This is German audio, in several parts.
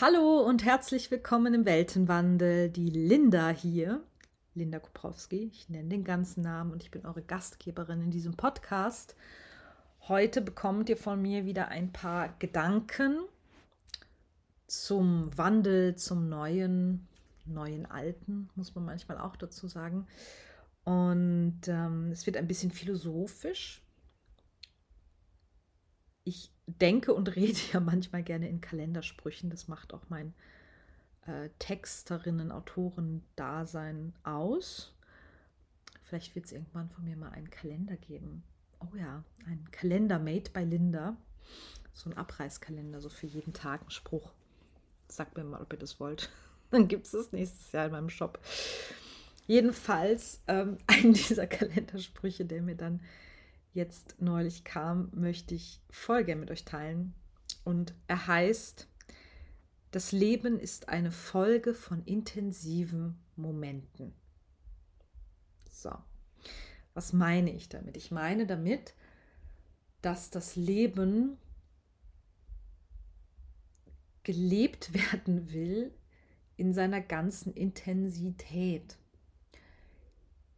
Hallo und herzlich willkommen im Weltenwandel. Die Linda hier, Linda Koprowski. Ich nenne den ganzen Namen und ich bin eure Gastgeberin in diesem Podcast. Heute bekommt ihr von mir wieder ein paar Gedanken zum Wandel, zum neuen, neuen Alten, muss man manchmal auch dazu sagen. Und ähm, es wird ein bisschen philosophisch. Ich denke und rede ja manchmal gerne in Kalendersprüchen. Das macht auch mein äh, Texterinnen, Autoren-Dasein aus. Vielleicht wird es irgendwann von mir mal einen Kalender geben. Oh ja, ein Kalender made by Linda. So ein Abreißkalender, so für jeden Tag ein Spruch. Sagt mir mal, ob ihr das wollt. Dann gibt es das nächstes Jahr in meinem Shop. Jedenfalls ähm, einen dieser Kalendersprüche, der mir dann jetzt neulich kam, möchte ich voll gerne mit euch teilen. Und er heißt, das Leben ist eine Folge von intensiven Momenten. So, was meine ich damit? Ich meine damit, dass das Leben gelebt werden will in seiner ganzen Intensität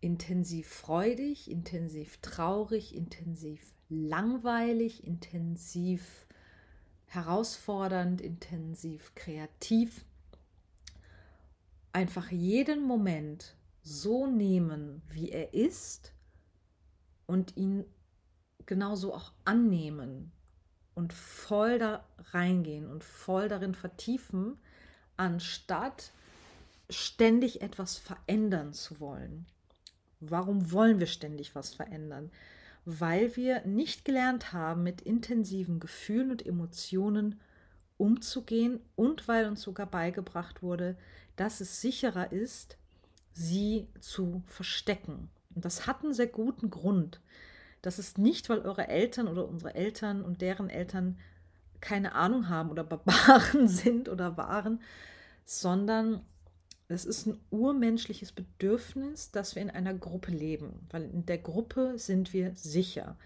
intensiv freudig, intensiv traurig, intensiv langweilig, intensiv herausfordernd, intensiv kreativ. Einfach jeden Moment so nehmen, wie er ist und ihn genauso auch annehmen und voll da reingehen und voll darin vertiefen, anstatt ständig etwas verändern zu wollen. Warum wollen wir ständig was verändern? Weil wir nicht gelernt haben, mit intensiven Gefühlen und Emotionen umzugehen und weil uns sogar beigebracht wurde, dass es sicherer ist, sie zu verstecken. Und das hat einen sehr guten Grund. Das ist nicht, weil eure Eltern oder unsere Eltern und deren Eltern keine Ahnung haben oder Barbaren sind oder waren, sondern es ist ein urmenschliches Bedürfnis, dass wir in einer Gruppe leben, weil in der Gruppe sind wir sicher.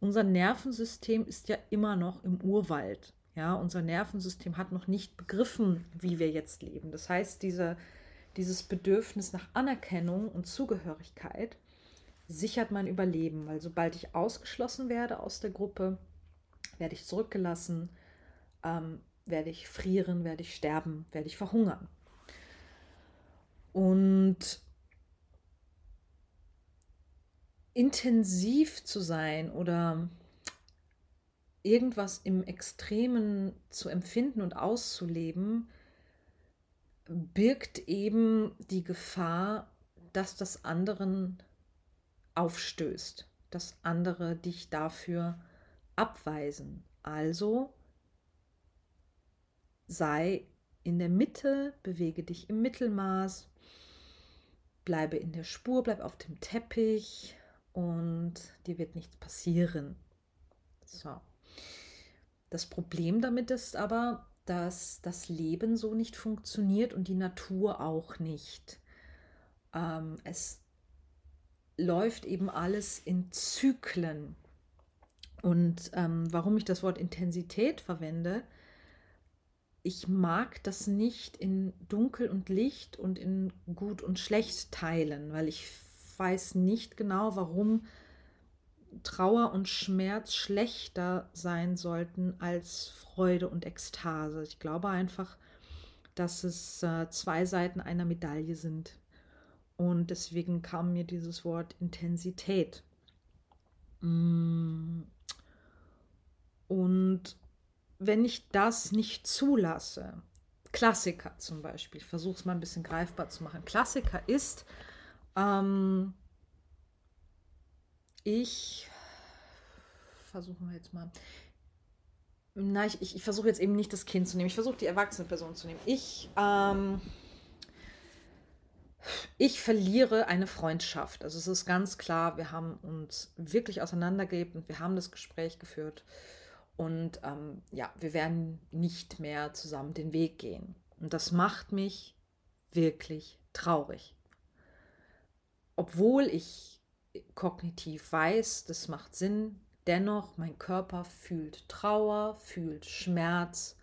Unser Nervensystem ist ja immer noch im Urwald. Ja, unser Nervensystem hat noch nicht begriffen, wie wir jetzt leben. Das heißt, diese, dieses Bedürfnis nach Anerkennung und Zugehörigkeit sichert mein Überleben, weil sobald ich ausgeschlossen werde aus der Gruppe, werde ich zurückgelassen, ähm, werde ich frieren, werde ich sterben, werde ich verhungern. Und intensiv zu sein oder irgendwas im Extremen zu empfinden und auszuleben, birgt eben die Gefahr, dass das anderen aufstößt, dass andere dich dafür abweisen. Also sei in der Mitte, bewege dich im Mittelmaß, bleibe in der Spur, bleib auf dem Teppich und dir wird nichts passieren. So. Das Problem damit ist aber, dass das Leben so nicht funktioniert und die Natur auch nicht. Ähm, es läuft eben alles in Zyklen. Und ähm, warum ich das Wort Intensität verwende, ich mag das nicht in Dunkel und Licht und in Gut und Schlecht teilen, weil ich weiß nicht genau, warum Trauer und Schmerz schlechter sein sollten als Freude und Ekstase. Ich glaube einfach, dass es äh, zwei Seiten einer Medaille sind. Und deswegen kam mir dieses Wort Intensität. Mm. Und wenn ich das nicht zulasse, Klassiker zum Beispiel, ich versuche es mal ein bisschen greifbar zu machen. Klassiker ist, ähm, ich versuchen wir jetzt mal. Nein, ich, ich, ich versuche jetzt eben nicht das Kind zu nehmen. Ich versuche die erwachsene Person zu nehmen. Ich, ähm, ich verliere eine Freundschaft. Also es ist ganz klar, wir haben uns wirklich auseinandergelebt und wir haben das Gespräch geführt. Und ähm, ja, wir werden nicht mehr zusammen den Weg gehen. Und das macht mich wirklich traurig. Obwohl ich kognitiv weiß, das macht Sinn, dennoch mein Körper fühlt Trauer, fühlt Schmerz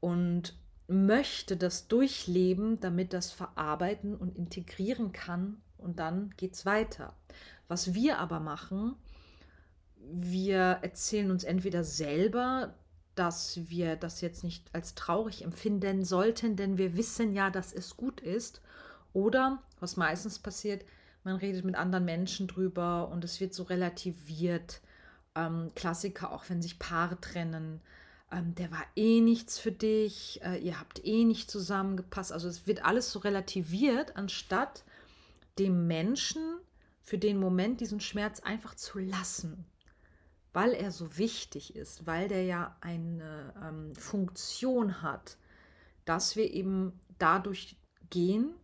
und möchte das durchleben, damit das verarbeiten und integrieren kann und dann geht es weiter. Was wir aber machen, wir erzählen uns entweder selber, dass wir das jetzt nicht als traurig empfinden sollten, denn wir wissen ja, dass es gut ist. Oder, was meistens passiert, man redet mit anderen Menschen drüber und es wird so relativiert. Ähm, Klassiker, auch wenn sich Paare trennen, ähm, der war eh nichts für dich, äh, ihr habt eh nicht zusammengepasst. Also es wird alles so relativiert, anstatt dem Menschen für den Moment diesen Schmerz einfach zu lassen, weil er so wichtig ist, weil der ja eine ähm, Funktion hat, dass wir eben dadurch gehen,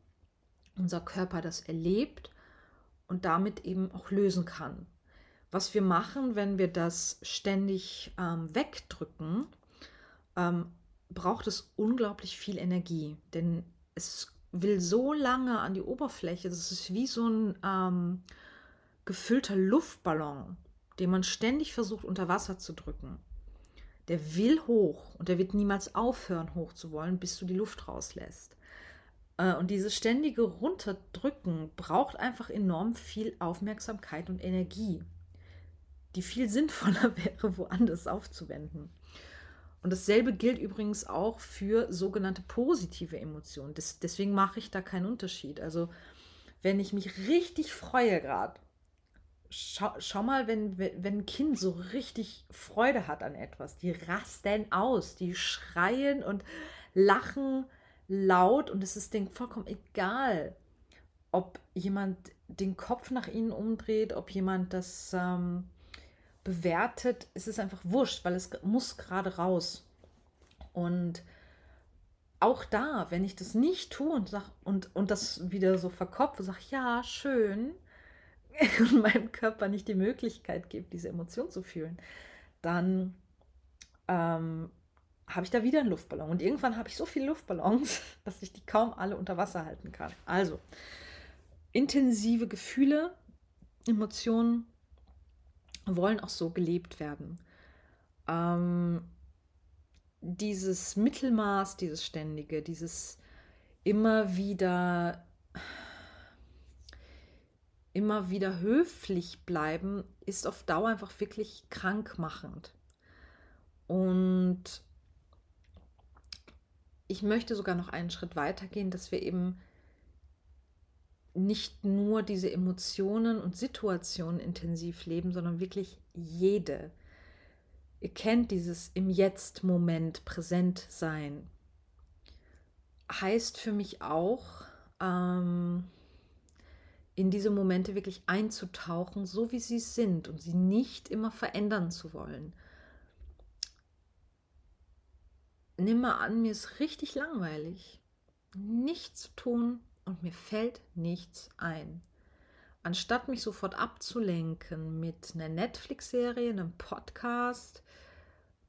unser Körper das erlebt und damit eben auch lösen kann. Was wir machen, wenn wir das ständig ähm, wegdrücken, ähm, braucht es unglaublich viel Energie, denn es will so lange an die Oberfläche, das ist wie so ein ähm, gefüllter Luftballon, den man ständig versucht unter Wasser zu drücken. Der will hoch und der wird niemals aufhören, hoch zu wollen, bis du die Luft rauslässt. Äh, und dieses ständige Runterdrücken braucht einfach enorm viel Aufmerksamkeit und Energie, die viel sinnvoller wäre, woanders aufzuwenden. Und dasselbe gilt übrigens auch für sogenannte positive Emotionen. Das, deswegen mache ich da keinen Unterschied. Also wenn ich mich richtig freue gerade, schau, schau, mal, wenn, wenn ein Kind so richtig Freude hat an etwas, die rasten aus, die schreien und lachen laut und es ist denen vollkommen egal, ob jemand den Kopf nach ihnen umdreht, ob jemand das ähm, bewertet, es ist einfach wurscht, weil es muss gerade raus. Und auch da, wenn ich das nicht tue und, sag, und, und das wieder so verkopfe, sage, ja, schön, meinem Körper nicht die Möglichkeit gibt, diese Emotion zu fühlen, dann ähm, habe ich da wieder einen Luftballon. Und irgendwann habe ich so viele Luftballons, dass ich die kaum alle unter Wasser halten kann. Also, intensive Gefühle, Emotionen wollen auch so gelebt werden. Ähm, dieses Mittelmaß, dieses Ständige, dieses immer wieder, immer wieder höflich bleiben, ist auf Dauer einfach wirklich krankmachend. Und ich möchte sogar noch einen Schritt weiter gehen, dass wir eben nicht nur diese Emotionen und Situationen intensiv leben, sondern wirklich jede. Ihr kennt dieses im Jetzt-Moment präsent sein. Heißt für mich auch, ähm, in diese Momente wirklich einzutauchen, so wie sie sind und sie nicht immer verändern zu wollen. Nimm mal an, mir ist richtig langweilig. Nichts zu tun, und mir fällt nichts ein. Anstatt mich sofort abzulenken mit einer Netflix-Serie, einem Podcast,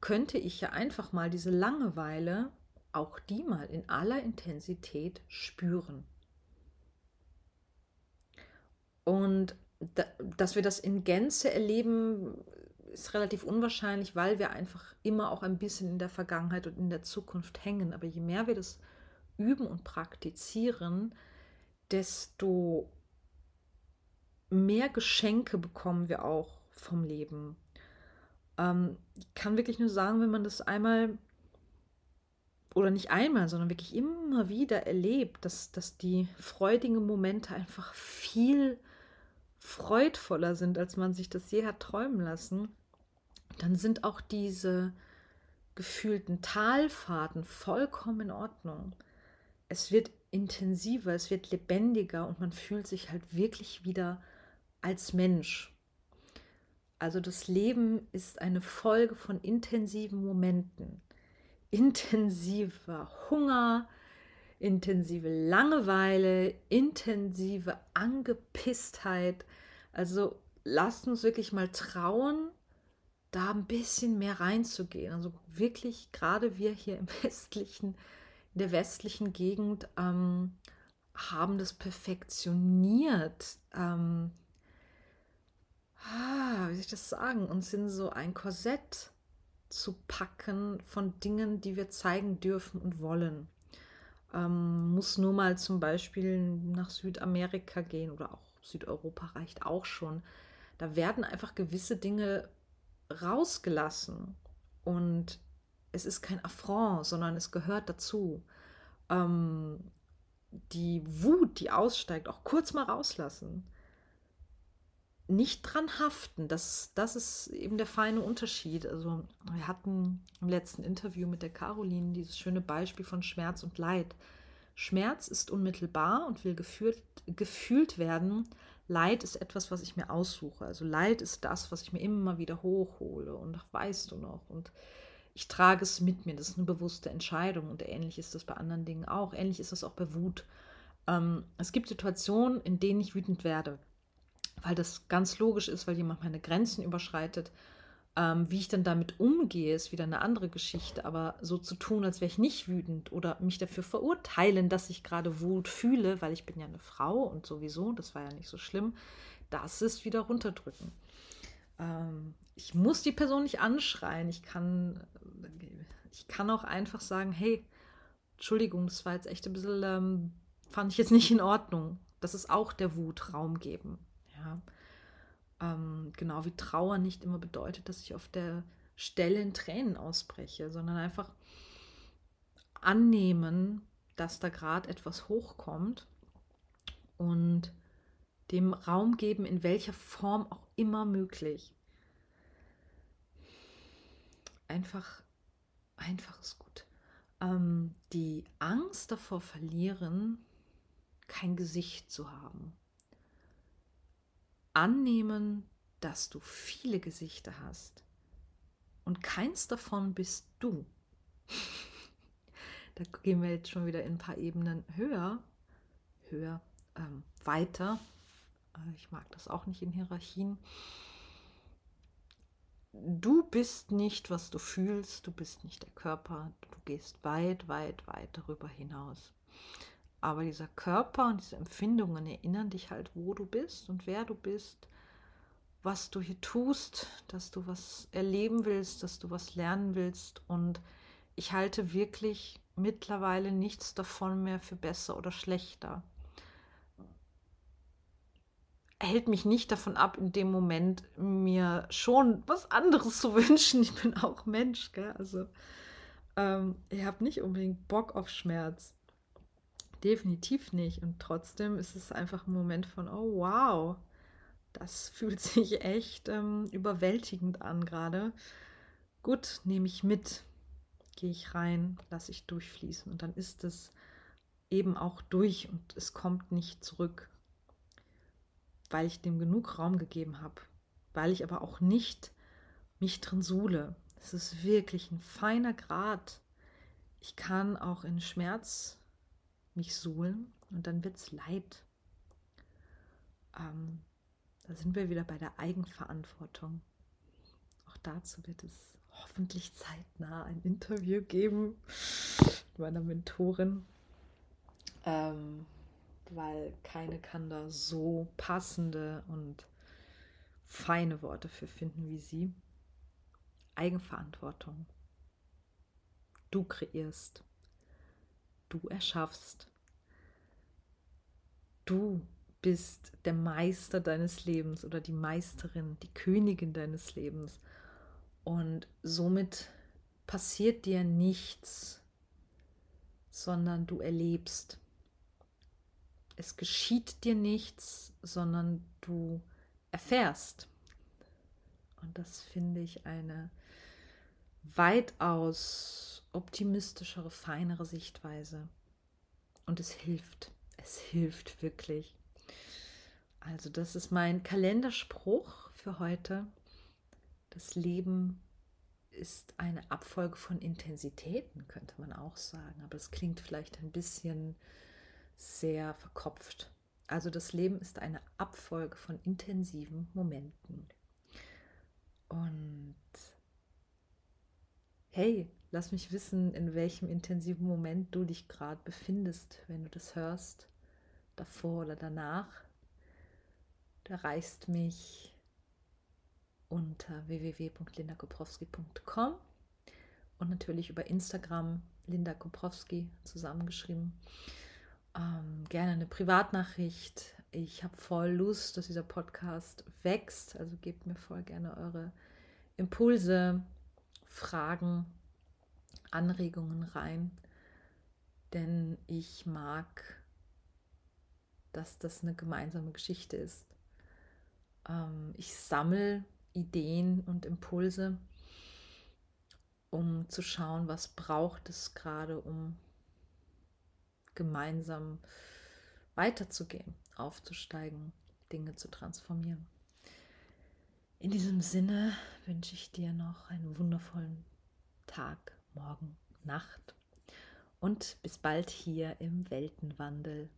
könnte ich ja einfach mal diese Langeweile, auch die mal in aller Intensität spüren. Und da, dass wir das in Gänze erleben, ist relativ unwahrscheinlich, weil wir einfach immer auch ein bisschen in der Vergangenheit und in der Zukunft hängen. Aber je mehr wir das üben und praktizieren, desto mehr Geschenke bekommen wir auch vom Leben. Ähm, ich kann wirklich nur sagen, wenn man das einmal oder nicht einmal, sondern wirklich immer wieder erlebt, dass, dass die freudigen Momente einfach viel freudvoller sind, als man sich das je hat träumen lassen, dann sind auch diese gefühlten Talfahrten vollkommen in Ordnung es wird intensiver, es wird lebendiger und man fühlt sich halt wirklich wieder als Mensch. Also das Leben ist eine Folge von intensiven Momenten. Intensiver Hunger, intensive Langeweile, intensive Angepisstheit. Also lasst uns wirklich mal trauen, da ein bisschen mehr reinzugehen. Also wirklich, gerade wir hier im westlichen in der westlichen Gegend ähm, haben das perfektioniert. Ähm, ah, wie soll ich das sagen? Und sind so ein Korsett zu packen von Dingen, die wir zeigen dürfen und wollen. Ähm, muss nur mal zum Beispiel nach Südamerika gehen oder auch Südeuropa reicht auch schon. Da werden einfach gewisse Dinge rausgelassen und es ist kein Affront, sondern es gehört dazu. Ähm, die Wut, die aussteigt, auch kurz mal rauslassen. Nicht dran haften, das, das ist eben der feine Unterschied. Also, wir hatten im letzten Interview mit der Caroline dieses schöne Beispiel von Schmerz und Leid. Schmerz ist unmittelbar und will gefühlt, gefühlt werden. Leid ist etwas, was ich mir aussuche. Also Leid ist das, was ich mir immer wieder hochhole und ach, weißt du noch. Und ich trage es mit mir. Das ist eine bewusste Entscheidung und ähnlich ist das bei anderen Dingen auch. Ähnlich ist das auch bei Wut. Ähm, es gibt Situationen, in denen ich wütend werde, weil das ganz logisch ist, weil jemand meine Grenzen überschreitet. Ähm, wie ich dann damit umgehe, ist wieder eine andere Geschichte. Aber so zu tun, als wäre ich nicht wütend oder mich dafür verurteilen, dass ich gerade Wut fühle, weil ich bin ja eine Frau und sowieso, das war ja nicht so schlimm, das ist wieder runterdrücken. Ähm, ich muss die Person nicht anschreien. Ich kann, ich kann auch einfach sagen, hey, Entschuldigung, das war jetzt echt ein bisschen, ähm, fand ich jetzt nicht in Ordnung. Das ist auch der Wut Raum geben. Ja. Ähm, genau wie Trauer nicht immer bedeutet, dass ich auf der Stelle in Tränen ausbreche, sondern einfach annehmen, dass da gerade etwas hochkommt und dem Raum geben, in welcher Form auch immer möglich. Einfach, einfach ist gut. Ähm, die Angst davor verlieren, kein Gesicht zu haben annehmen, dass du viele Gesichter hast und keins davon bist du. da gehen wir jetzt schon wieder in ein paar Ebenen höher, höher, ähm, weiter. Äh, ich mag das auch nicht in Hierarchien. Du bist nicht, was du fühlst, du bist nicht der Körper, du gehst weit, weit, weit darüber hinaus. Aber dieser Körper und diese Empfindungen erinnern dich halt, wo du bist und wer du bist, was du hier tust, dass du was erleben willst, dass du was lernen willst. Und ich halte wirklich mittlerweile nichts davon mehr für besser oder schlechter. Hält mich nicht davon ab, in dem Moment mir schon was anderes zu wünschen. Ich bin auch Mensch, gell? Also, ähm, ich habe nicht unbedingt Bock auf Schmerz definitiv nicht. Und trotzdem ist es einfach ein Moment von, oh wow, das fühlt sich echt ähm, überwältigend an gerade. Gut, nehme ich mit, gehe ich rein, lasse ich durchfließen und dann ist es eben auch durch und es kommt nicht zurück, weil ich dem genug Raum gegeben habe, weil ich aber auch nicht mich drin suhle. Es ist wirklich ein feiner Grad. Ich kann auch in Schmerz mich suhlen und dann wird es leid. Ähm, da sind wir wieder bei der Eigenverantwortung. Auch dazu wird es hoffentlich zeitnah ein Interview geben mit meiner Mentorin, ähm, weil keine kann da so passende und feine Worte für finden wie sie. Eigenverantwortung. Du kreierst du erschaffst. Du bist der Meister deines Lebens oder die Meisterin, die Königin deines Lebens. Und somit passiert dir nichts, sondern du erlebst. Es geschieht dir nichts, sondern du erfährst. Und das finde ich eine weitaus optimistischere, feinere Sichtweise. Und es hilft. Es hilft wirklich. Also das ist mein Kalenderspruch für heute. Das Leben ist eine Abfolge von Intensitäten, könnte man auch sagen. Aber es klingt vielleicht ein bisschen sehr verkopft. Also das Leben ist eine Abfolge von intensiven Momenten. Und hey, Lass mich wissen, in welchem intensiven Moment du dich gerade befindest, wenn du das hörst, davor oder danach. Du erreichst mich unter www.lindakoprowski.com und natürlich über Instagram, Linda Koprowski zusammengeschrieben. Ähm, gerne eine Privatnachricht. Ich habe voll Lust, dass dieser Podcast wächst. Also gebt mir voll gerne eure Impulse, Fragen, Anregungen rein. Denn ich mag, dass das eine gemeinsame Geschichte ist. Ähm, ich sammle Ideen und Impulse, um zu schauen, was braucht es gerade, um gemeinsam weiterzugehen, aufzusteigen, Dinge zu transformieren. In diesem Sinne wünsche ich dir noch einen wundervollen Tag, Morgen, Nacht und bis bald hier im Weltenwandel.